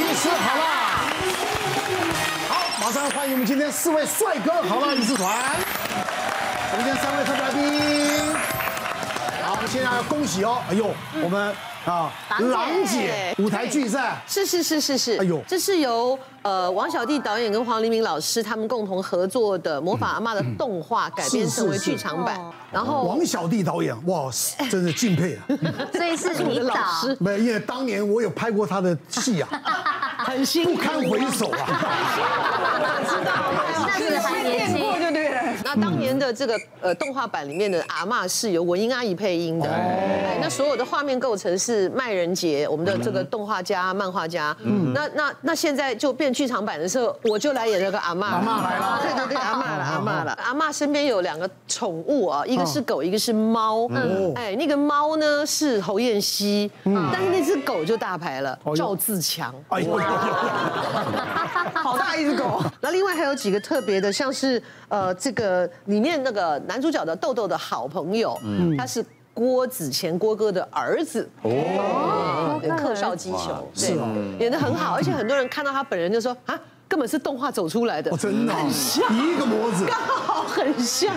一次好啦，好，马上欢迎我们今天四位帅哥好啦一次团，我们今天三位特别来宾，好，我们现在要恭喜哦，哎呦，我们。啊，郎姐舞台剧赛是是是是是，哎呦，这是由呃王小弟导演跟黄黎明老师他们共同合作的《魔法阿妈》的动画改编成为剧场版，然后王小弟导演哇，真是敬佩啊！所以是你老师，没有，因为当年我有拍过他的戏啊，很辛苦，不堪回首啊，知道，那是还年轻。那当年的这个呃动画版里面的阿嬷是由文英阿姨配音的，哎那所有的画面构成是麦人杰，我们的这个动画家、漫画家。嗯，那那那现在就变剧场版的时候，我就来演那个阿嬷。阿嬷来了，对对对，阿嬷了，阿嬷了。阿嬷身边有两个宠物啊，一个是狗，一个是猫。嗯，哎，那个猫呢是侯彦希，但是那只狗就大牌了，赵自强。哎呦，好大一只狗。那另外还有几个特别的，像是呃这个。呃，里面那个男主角的豆豆的好朋友，嗯，他是郭子乾郭哥的儿子。哦，客少击球，是演的很好，而且很多人看到他本人就说啊，根本是动画走出来的，真的很像。一个模子，刚好很像。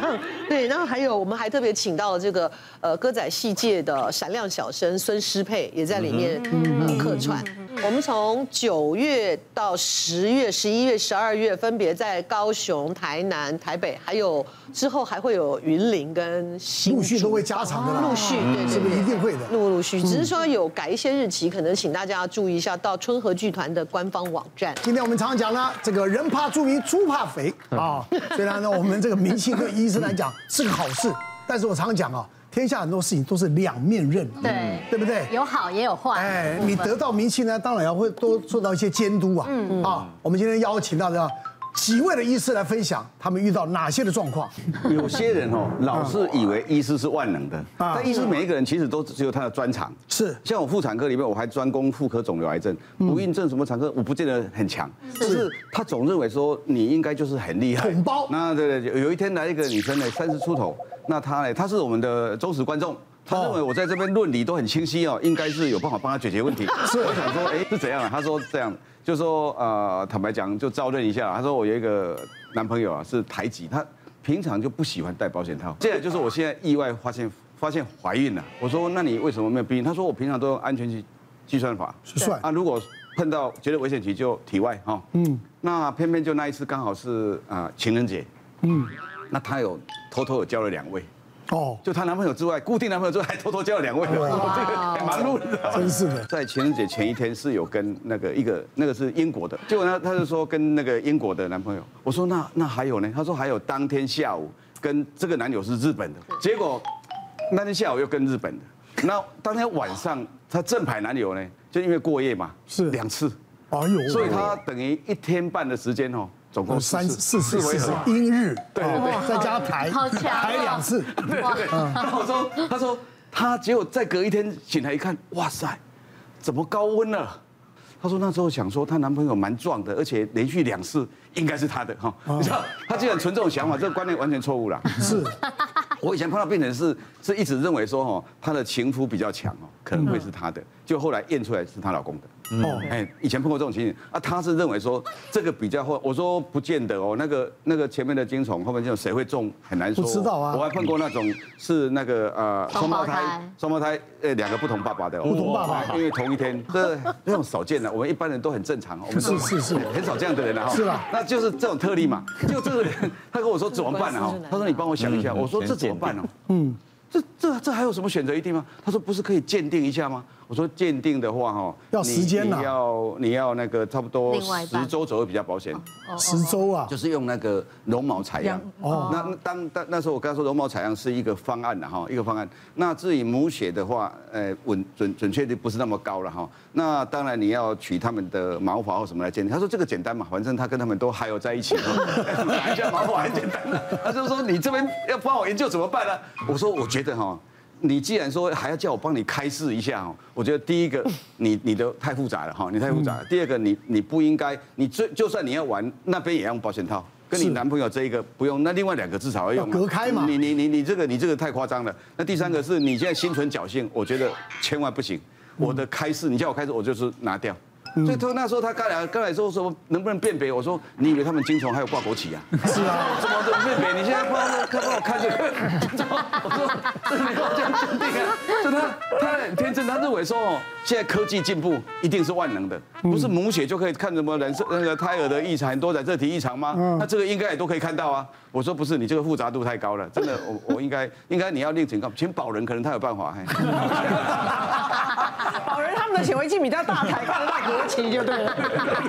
对，然后还有我们还特别请到了这个呃歌仔戏界的闪亮小生孙诗佩也在里面呃客串。我们从九月到十月、十一月、十二月，分别在高雄、台南、台北，还有之后还会有云林跟新陆续都会加长的啦，陆续对对，是不是一定会的？陆陆续，只是说有改一些日期，可能请大家要注意一下，到春和剧团的官方网站。今天我们常常讲呢，这个人怕猪名，猪怕肥啊。虽然呢，我们这个明星对医生来讲是个好事，但是我常常讲啊。天下很多事情都是两面刃，对，对不对？有好也有坏。哎，你得到名气呢，当然要会多受到一些监督啊。嗯啊，我们今天邀请到的几位的医师来分享他们遇到哪些的状况。有些人哦，老是以为医师是万能的，但医师每一个人其实都只有他的专长。是，像我妇产科里面，我还专攻妇科肿瘤癌症、不孕症什么产科，我不见得很强。是，他总认为说你应该就是很厉害。统包。那对对，有一天来一个女生呢，三十出头。那她呢？她是我们的忠实观众，他认为我在这边论理都很清晰哦，应该是有办法帮他解决问题。是，我想说，哎，是怎样啊？他说这样，就说呃，坦白讲，就招认一下。他说我有一个男朋友啊，是台籍，他平常就不喜欢戴保险套。现在就是我现在意外发现发现怀孕了。我说那你为什么没有避孕？他说我平常都用安全期计算法算啊，如果碰到觉得危险期就体外哈。嗯，那偏偏就那一次刚好是啊情人节。嗯。那他有偷偷有交了两位，哦，就她男朋友之外，固定男朋友之外，还偷偷交了两位，哇，这个很忙碌的，真是的。在情人节前一天是有跟那个一个那个是英国的，结果呢，她就说跟那个英国的男朋友，我说那那还有呢，她说还有当天下午跟这个男友是日本的，结果那天下午又跟日本的，那当天晚上她正牌男友呢，就因为过夜嘛，是。两次，哎呦，所以她等于一天半的时间哦。总共三四次回合，英日对对对，再加台台两次，对对对。然后我说，他说他结果再隔一天醒来一看，哇塞，怎么高温了？她说那时候想说她男朋友蛮壮的，而且连续两次应该是她的哈。你知道，他竟然存这种想法，这个观念完全错误了。是，我以前碰到病人是是一直认为说哦，她的情夫比较强哦，可能会是她的，就后来验出来是她老公的。哦，哎，以前碰过这种情形啊，他是认为说这个比较会，我说不见得哦，那个那个前面的精虫后面这种谁会中很难说。不知道啊，我还碰过那种是那个呃双胞胎，双胞胎呃两个不同爸爸的，不同爸爸，因为同一天，这那种少见的，我们一般人都很正常，我们是是是，很少这样的人哈。是吧？那就是这种特例嘛。就这个人，他跟我说怎么办呢？哈，他说你帮我想一下，我说这怎么办呢？嗯，这这这还有什么选择余地吗？他说不是可以鉴定一下吗？我说鉴定的话，哈，要时间呐，你要你要那个差不多十周左右比较保险。十周啊，就是用那个绒毛采样。哦，那当当那时候我刚才说绒毛采样是一个方案的哈，一个方案。那至于母血的话，呃，稳准准确率不是那么高了哈。那当然你要取他们的毛发或什么来鉴定。他说这个简单嘛，反正他跟他们都还有在一起，拿一下毛发很简单。他就说你这边要帮我研究怎么办呢？我说我觉得哈。你既然说还要叫我帮你开示一下哦，我觉得第一个 你你的太复杂了哈，你太复杂了。第二个你你不应该，你最就算你要玩那边也要用保险套，跟你男朋友这一个不用，那另外两个至少要用。隔开嘛。你你你你这个你这个太夸张了。那第三个是你现在心存侥幸，我觉得千万不行。我的开示，你叫我开示，我就是拿掉。所以他那时候他刚来刚来说说能不能辨别？我说你以为他们精虫还有挂国旗啊？是啊，怎么怎么辨别？你现在帮我看帮我看这个，我说这没有这样鉴定啊，就他他很天真，他认为说哦，现在科技进步一定是万能的，不是母血就可以看什么染色那个胎儿的异常，很多染色体异常吗？那这个应该也都可以看到啊。我说不是，你这个复杂度太高了，真的，我我应该应该你要另请告，请保人可能他有办法。保 人他们的显微镜比较大台，看得到国旗就对了。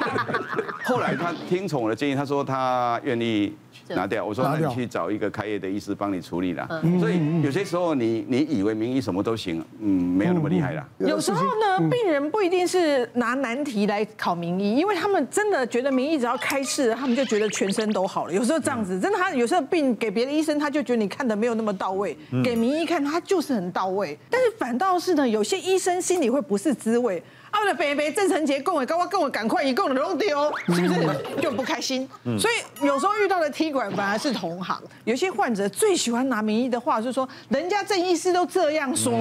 后来他听从我的建议，他说他愿意拿掉。我说那你去找一个开业的医师帮你处理啦。所以有些时候你你以为名医什么都行，嗯，没有那么厉害啦。有时候呢，病人不一定是拿难题来考名医，因为他们真的觉得名医只要开示，他们就觉得全身都好了。有时候这样子，真的他有时候病给别的医生，他就觉得你看的没有那么到位；给名医看，他就是很到位。但是反倒是呢，有些医生心里会不是滋味。啊，我的北北郑成杰跟我跟我跟我赶快一共的都丢，是不是就不开心？所以有时候遇到的踢馆反而是同行。有些患者最喜欢拿名医的话，就是说人家郑医师都这样说。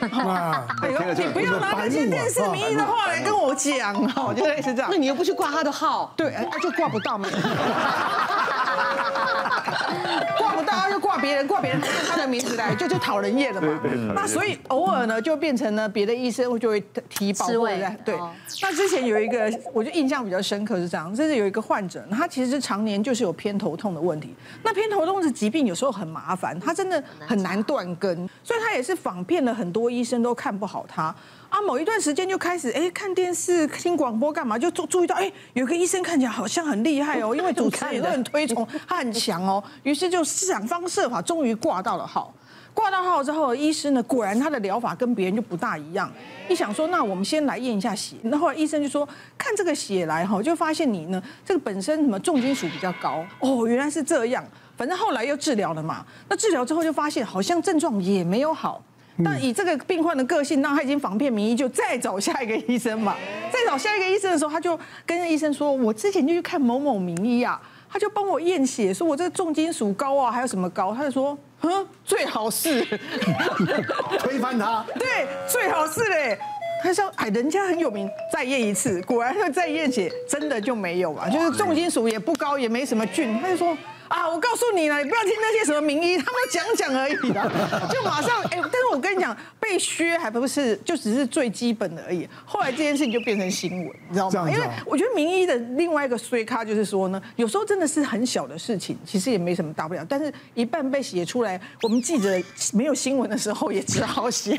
哎呦，你不要拿那些电视名医的话来跟我讲哦，就类似这样。那你又不去挂他的号？对，哎，就挂不到嘛。别人，挂别人用他的名字来，就就讨人厌了嘛。那所以偶尔呢，就变成呢别的医生就会提报。对，那之前有一个，我就印象比较深刻是这样，就是有一个患者，他其实常年就是有偏头痛的问题。那偏头痛的疾病有时候很麻烦，他真的很难断根，所以他也是访遍了很多医生都看不好他。啊，某一段时间就开始哎看电视、听广播干嘛，就注注意到哎有个医生看起来好像很厉害哦，因为主持人也都很推崇他很强哦，于是就想方设法，终于挂到了号。挂到号之后，医师呢，果然他的疗法跟别人就不大一样。一想说，那我们先来验一下血。那后来医生就说，看这个血来哈，就发现你呢，这个本身什么重金属比较高。哦，原来是这样。反正后来又治疗了嘛。那治疗之后就发现，好像症状也没有好。但以这个病患的个性，那他已经防骗名医，就再找下一个医生嘛。再找下一个医生的时候，他就跟医生说，我之前就去看某某名医啊，他就帮我验血，说我这个重金属高啊，还有什么高？他就说。哼，最好是 推翻他。对，最好是嘞。他说：“哎，人家很有名，再验一次，果然他再验血，真的就没有啊，就是重金属也不高，也没什么菌。”他就说。啊，我告诉你了，你不要听那些什么名医，他们讲讲而已的，就马上哎，但是我跟你讲，被削还不是，就只是最基本的而已。后来这件事情就变成新闻，你知道吗？因为我觉得名医的另外一个衰咖就是说呢，有时候真的是很小的事情，其实也没什么大不了，但是一半被写出来，我们记者没有新闻的时候也只好写。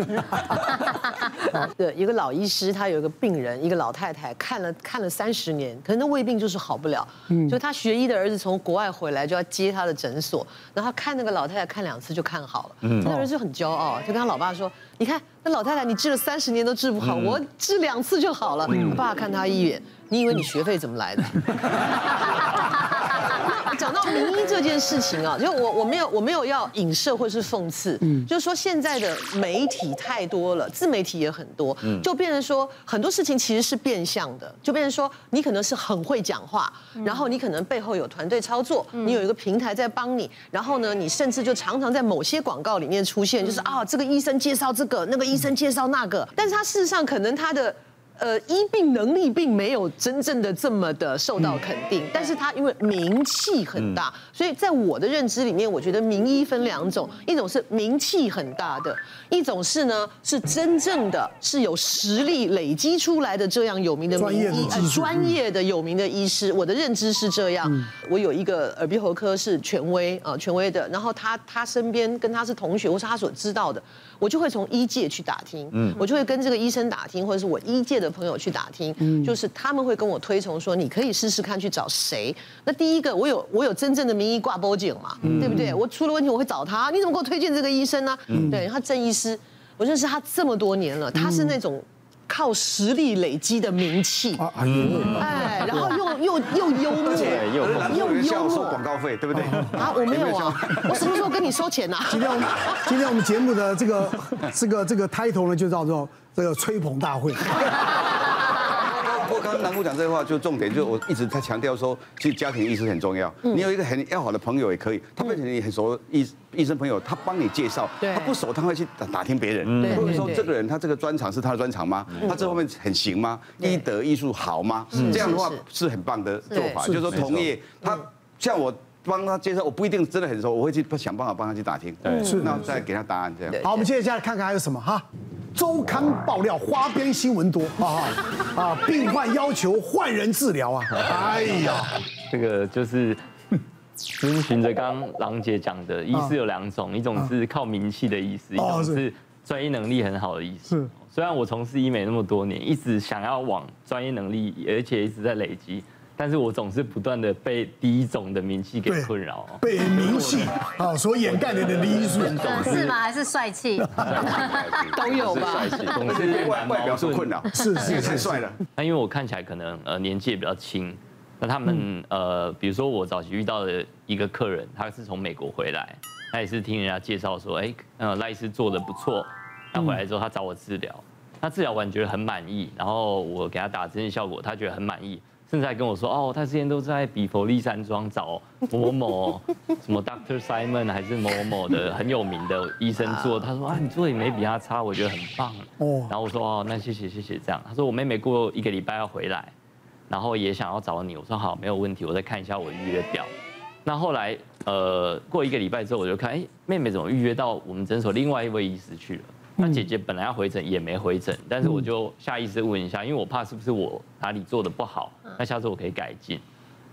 对，一个老医师，他有一个病人，一个老太太，看了看了三十年，可能那胃病就是好不了，嗯，就他学医的儿子从国外回来就。要接他的诊所，然后看那个老太太看两次就看好了，嗯，那人就很骄傲，就跟他老爸说：“你看那老太太，你治了三十年都治不好，我治两次就好了。”他爸看他一眼，你以为你学费怎么来的？讲到名医这件事情啊，就我我没有我没有要影射或是讽刺，嗯，就是说现在的媒体太多了，自媒体也很多，嗯，就变成说很多事情其实是变相的，就变成说你可能是很会讲话，然后你可能背后有团队操作，你有一个平台在帮你，然后呢，你甚至就常常在某些广告里面出现，就是啊这个医生介绍这个，那个医生介绍那个，但是他事实上可能他的。呃，医病能力并没有真正的这么的受到肯定，但是他因为名气很大，所以在我的认知里面，我觉得名医分两种，一种是名气很大的，一种是呢是真正的是有实力累积出来的这样有名的名医，呃，专业的有名的医师，我的认知是这样。我有一个耳鼻喉科是权威啊，权威的，然后他他身边跟他是同学，或是他所知道的。我就会从医界去打听，嗯，我就会跟这个医生打听，或者是我医界的朋友去打听，嗯，就是他们会跟我推崇说，你可以试试看去找谁。那第一个，我有我有真正的名医挂脖颈嘛，嗯，对不对？我出了问题我会找他，你怎么给我推荐这个医生呢？嗯，对，他郑医师，我认识他这么多年了，他是那种。靠实力累积的名气，哎，然后又又又幽默，又幽默，收广告费，对不对？啊，我没有啊，我什么时候跟你收钱呢？今天我们今天我们节目的这个这个这个 title 呢，就叫做这个吹捧大会。过刚刚南姑讲这个话，就重点就是我一直在强调说，其实家庭医师很重要。你有一个很要好的朋友也可以，他变成你很熟的医医生朋友，他帮你介绍，他不熟他会去打打听别人，或者说这个人他这个专长是他的专长吗？他这方面很行吗？医德艺术好吗？这样的话是很棒的做法，就是说同业他像我。帮他介绍，我不一定真的很熟，我会去想办法帮他去打听，对，是，那再给他答案这样。好，我们接下来看看还有什么哈？周刊爆料花边新闻多啊啊！病患要求换人治疗啊！哎呀，这个就是遵循着刚刚郎姐讲的，医师有两种，一种是靠名气的医师，一种是专业能力很好的医师。是，虽然我从事医美那么多年，一直想要往专业能力，而且一直在累积。但是我总是不断的被第一种的名气给困扰，被名气啊所掩盖你的因素，是吗？还是帅气？都有吧。总是外外表受困扰，是是太帅了。那因为我看起来可能呃年纪也比较轻，那他们呃比如说我早期遇到的一个客人，他是从美国回来，他也是听人家介绍说，哎，呃赖医师做的不错，他回来之后他找我治疗，他治疗完觉得很满意，然后我给他打针效果，他觉得很满意。甚至还跟我说哦，他之前都在比佛利山庄找 某某什么 Doctor Simon 还是某某的很有名的医生做。他说啊，你做的也没比他差，我觉得很棒。哦，然后我说哦，那谢谢谢谢这样。他说我妹妹过一个礼拜要回来，然后也想要找你。我说好，没有问题，我再看一下我预约表。那后来呃过一个礼拜之后，我就看哎，妹妹怎么预约到我们诊所另外一位医师去了。那姐姐本来要回诊也没回诊，但是我就下意识问一下，因为我怕是不是我哪里做的不好，那下次我可以改进。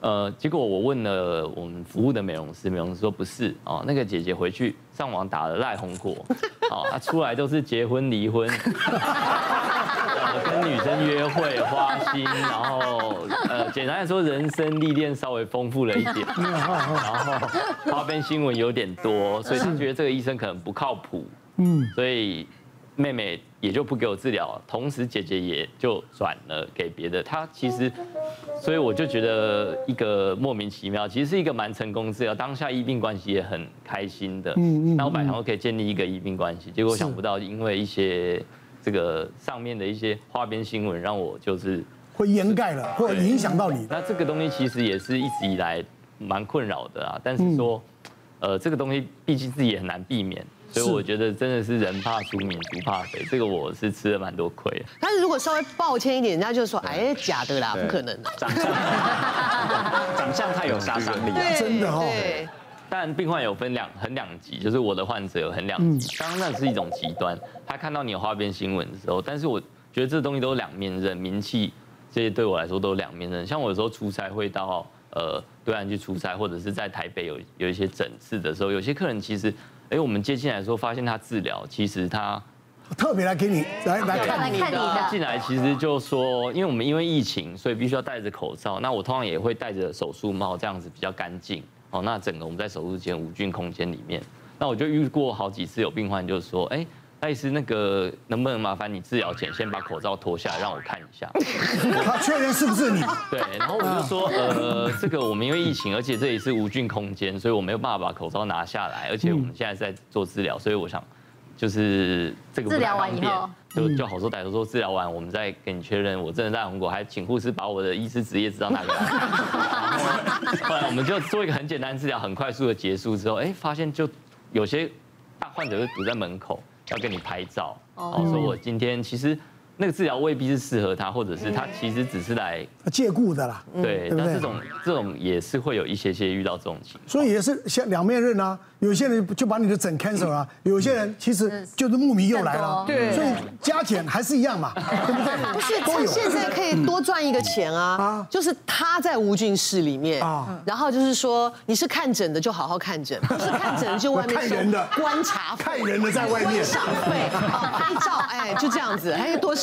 呃，结果我问了我们服务的美容师，美容师说不是哦，那个姐姐回去上网打了赖红果，哦，她出来都是结婚离婚，跟女生约会花心，然后呃，简单来说人生历练稍微丰富了一点，然后花边新闻有点多，所以她觉得这个医生可能不靠谱。嗯，所以妹妹也就不给我治疗了，同时姐姐也就转了给别的。她其实，所以我就觉得一个莫名其妙，其实是一个蛮成功治疗，当下医病关系也很开心的。嗯嗯，那我本来我可以建立一个医病关系，结果想不到因为一些这个上面的一些花边新闻，让我就是会掩盖了，或影响到你。那这个东西其实也是一直以来蛮困扰的啊，但是说，呃，这个东西毕竟自己也很难避免。所以我觉得真的是人怕出名猪怕肥，这个我是吃了蛮多亏。但是如果稍微抱歉一点，人家就说哎假的啦，不可能的。长相，长相太有杀伤力了，真的哦。但病患有分两很两极，就是我的患者有很两极。刚刚那是一种极端，他看到你有花边新闻的时候，但是我觉得这东西都是两面刃，名气这些对我来说都是两面刃。像我有时候出差会到呃对岸去出差，或者是在台北有有一些诊治的时候，有些客人其实。哎，我们接进来的时候，发现他治疗，其实他特别来给你来来看你的。他进来其实就说，因为我们因为疫情，所以必须要戴着口罩。那我通常也会戴着手术帽，这样子比较干净。哦，那整个我们在手术间无菌空间里面，那我就遇过好几次有病患就说，哎。赖医师，那个能不能麻烦你治疗前先把口罩脱下来让我看一下？他确认是不是你？对，然后我就说，呃，这个我们因为疫情，而且这里是无菌空间，所以我没有办法把口罩拿下来，而且我们现在在做治疗，所以我想就是这个不太方便，就就好说歹说说治疗完我们再给你确认。我真的在红果，还请护士把我的医师执业执照拿过来。后来我们就做一个很简单治疗，很快速的结束之后，哎，发现就有些大患者就堵在门口。要跟你拍照，哦，说我今天其实。那个治疗未必是适合他，或者是他其实只是来借故的啦。对，那这种这种也是会有一些些遇到这种情况。所以也是像两面刃啊，有些人就把你的诊 cancel 了，有些人其实就是慕名又来了。对，所以加减还是一样嘛，对不对？不是，他现在可以多赚一个钱啊，就是他在无菌室里面啊，然后就是说你是看诊的就好好看诊，不是看诊就外面 看人的观察，看人的在外面赏费拍照，哎，就这样子，还有多。